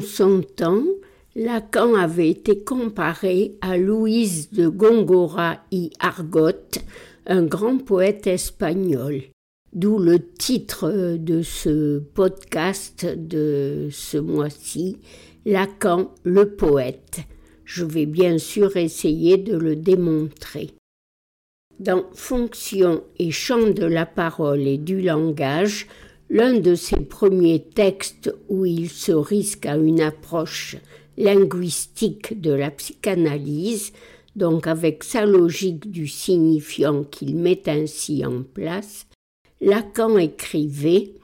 Son temps, Lacan avait été comparé à Louise de Góngora y Argot, un grand poète espagnol. D'où le titre de ce podcast de ce mois-ci, Lacan le poète. Je vais bien sûr essayer de le démontrer. Dans Fonction et chant de la parole et du langage, l'un de ses premiers textes où il se risque à une approche linguistique de la psychanalyse, donc avec sa logique du signifiant qu'il met ainsi en place, Lacan écrivait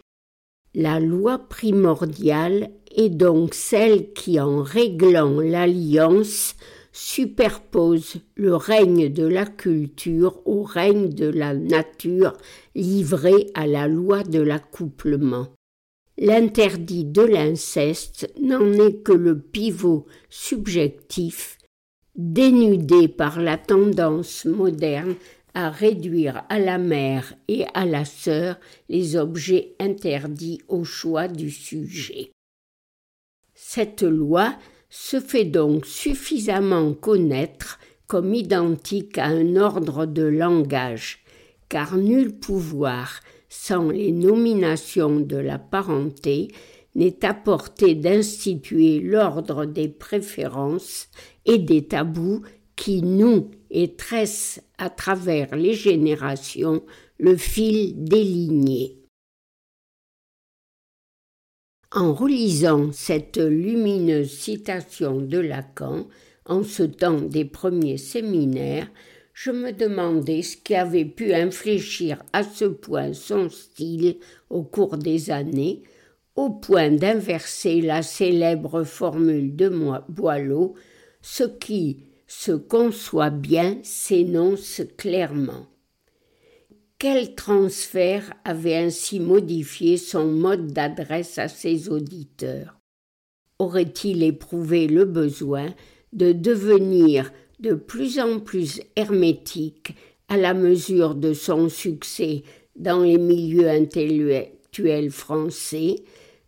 La loi primordiale est donc celle qui, en réglant l'alliance, superpose le règne de la culture au règne de la nature livré à la loi de l'accouplement. L'interdit de l'inceste n'en est que le pivot subjectif, dénudé par la tendance moderne à réduire à la mère et à la sœur les objets interdits au choix du sujet. Cette loi se fait donc suffisamment connaître comme identique à un ordre de langage, car nul pouvoir, sans les nominations de la parenté, n'est à portée d'instituer l'ordre des préférences et des tabous qui nouent et tressent à travers les générations le fil des lignées. En relisant cette lumineuse citation de Lacan, en ce temps des premiers séminaires, je me demandais ce qui avait pu infléchir à ce point son style au cours des années, au point d'inverser la célèbre formule de Boileau ce qui se conçoit bien s'énonce clairement. Quel transfert avait ainsi modifié son mode d'adresse à ses auditeurs? Aurait-il éprouvé le besoin de devenir de plus en plus hermétique à la mesure de son succès dans les milieux intellectuels français,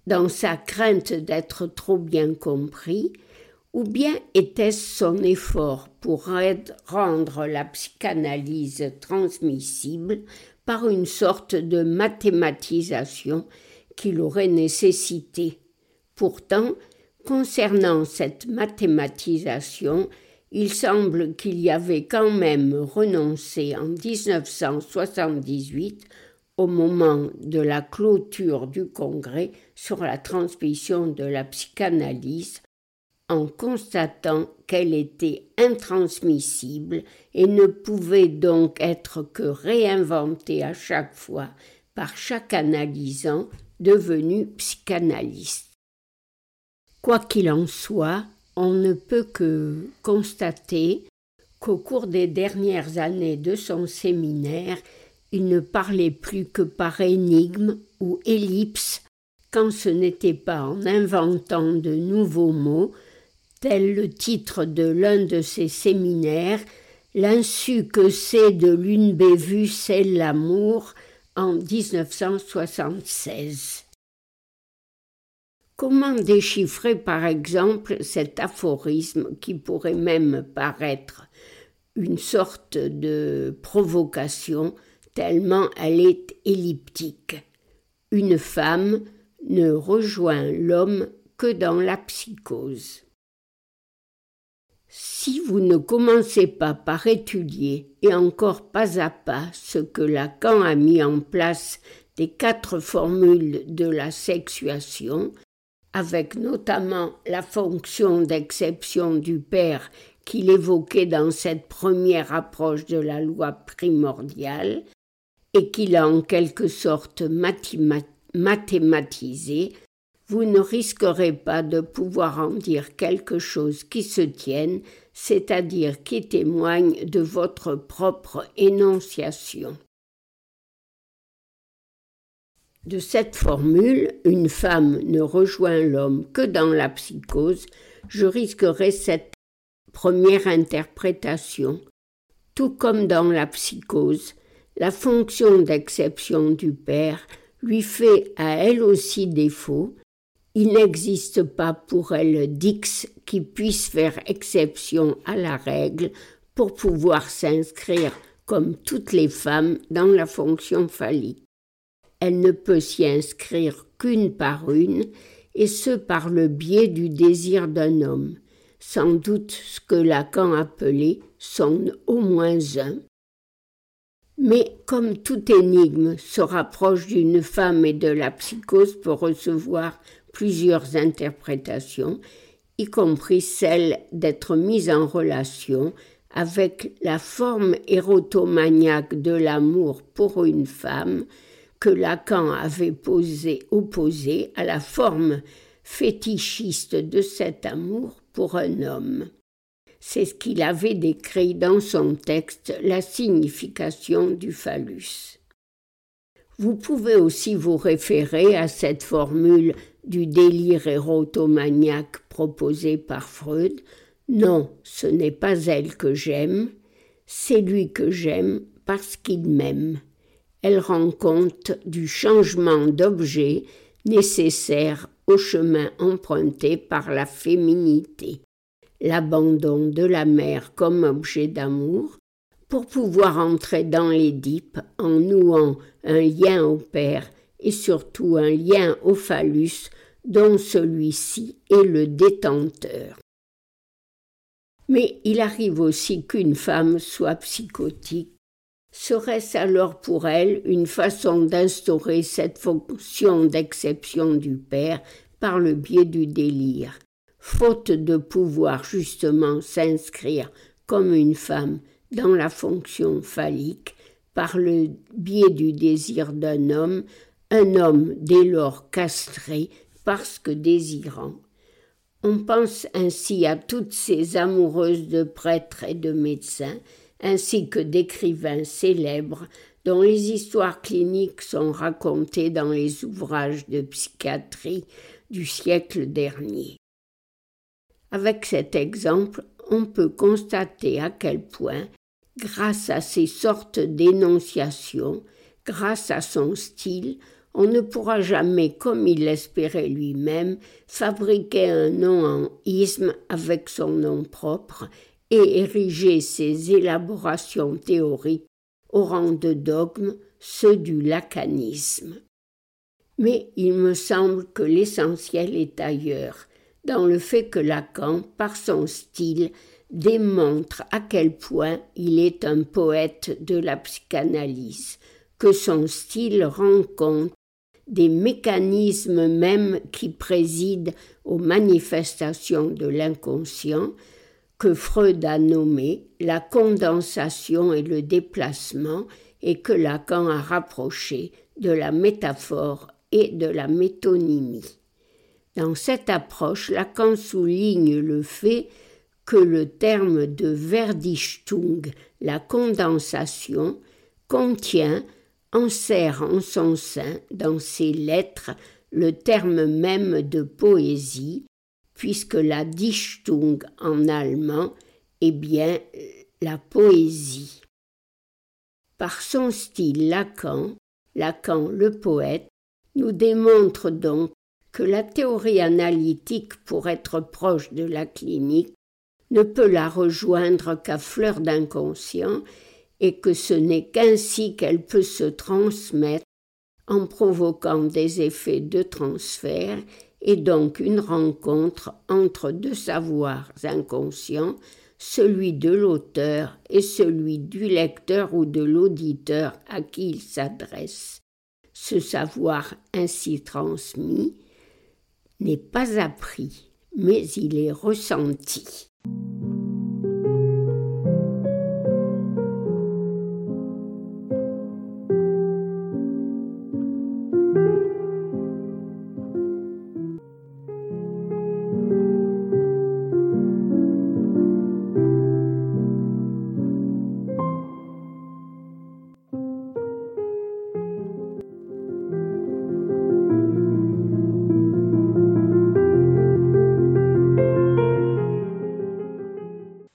dans sa crainte d'être trop bien compris, ou bien était-ce son effort pour rendre la psychanalyse transmissible par une sorte de mathématisation qu'il aurait nécessité? Pourtant, concernant cette mathématisation, il semble qu'il y avait quand même renoncé en 1978 au moment de la clôture du congrès sur la transmission de la psychanalyse en constatant qu'elle était intransmissible et ne pouvait donc être que réinventée à chaque fois par chaque analysant devenu psychanalyste. Quoi qu'il en soit, on ne peut que constater qu'au cours des dernières années de son séminaire, il ne parlait plus que par énigme ou ellipse, quand ce n'était pas en inventant de nouveaux mots, tel le titre de l'un de ses séminaires, L'insu que c'est de l'une bévue, c'est l'amour, en 1976. Comment déchiffrer par exemple cet aphorisme qui pourrait même paraître une sorte de provocation tellement elle est elliptique? Une femme ne rejoint l'homme que dans la psychose. Si vous ne commencez pas par étudier, et encore pas à pas, ce que Lacan a mis en place des quatre formules de la sexuation, avec notamment la fonction d'exception du père qu'il évoquait dans cette première approche de la loi primordiale, et qu'il a en quelque sorte mathématisé vous ne risquerez pas de pouvoir en dire quelque chose qui se tienne, c'est-à-dire qui témoigne de votre propre énonciation. De cette formule, une femme ne rejoint l'homme que dans la psychose, je risquerais cette première interprétation. Tout comme dans la psychose, la fonction d'exception du père lui fait à elle aussi défaut, Il n'existe pas pour elle d'X qui puisse faire exception à la règle pour pouvoir s'inscrire comme toutes les femmes dans la fonction phallique. Elle ne peut s'y inscrire qu'une par une, et ce par le biais du désir d'un homme, sans doute ce que Lacan appelait son au moins un. Mais comme toute énigme se rapproche d'une femme et de la psychose pour recevoir plusieurs interprétations, y compris celle d'être mise en relation avec la forme érotomaniaque de l'amour pour une femme que Lacan avait posé, opposée à la forme fétichiste de cet amour pour un homme. C'est ce qu'il avait décrit dans son texte La signification du phallus. Vous pouvez aussi vous référer à cette formule du délire érotomaniaque proposé par Freud. Non, ce n'est pas elle que j'aime, c'est lui que j'aime parce qu'il m'aime. Elle rend compte du changement d'objet nécessaire au chemin emprunté par la féminité, l'abandon de la mère comme objet d'amour, pour pouvoir entrer dans l'Édipe en nouant un lien au père et surtout un lien au phallus dont celui-ci est le détenteur. Mais il arrive aussi qu'une femme soit psychotique. Serait-ce alors pour elle une façon d'instaurer cette fonction d'exception du père par le biais du délire, faute de pouvoir justement s'inscrire comme une femme dans la fonction phallique par le biais du désir d'un homme, un homme dès lors castré parce que désirant. On pense ainsi à toutes ces amoureuses de prêtres et de médecins, ainsi que d'écrivains célèbres dont les histoires cliniques sont racontées dans les ouvrages de psychiatrie du siècle dernier. Avec cet exemple, on peut constater à quel point, grâce à ces sortes d'énonciations, grâce à son style, on ne pourra jamais, comme il l'espérait lui-même, fabriquer un nom en isme avec son nom propre et ériger ses élaborations théoriques au rang de dogme, ceux du lacanisme. Mais il me semble que l'essentiel est ailleurs, dans le fait que Lacan, par son style, démontre à quel point il est un poète de la psychanalyse, que son style rend compte des mécanismes mêmes qui président aux manifestations de l'inconscient que Freud a nommé la condensation et le déplacement et que Lacan a rapproché de la métaphore et de la métonymie. Dans cette approche, Lacan souligne le fait que le terme de Verdichtung, la condensation, contient enserre en son sein, dans ses lettres, le terme même de poésie, puisque la Dichtung en allemand est bien la poésie. Par son style Lacan, Lacan le poète, nous démontre donc que la théorie analytique, pour être proche de la clinique, ne peut la rejoindre qu'à fleur d'inconscient et que ce n'est qu'ainsi qu'elle peut se transmettre en provoquant des effets de transfert et donc une rencontre entre deux savoirs inconscients, celui de l'auteur et celui du lecteur ou de l'auditeur à qui il s'adresse. Ce savoir ainsi transmis n'est pas appris, mais il est ressenti.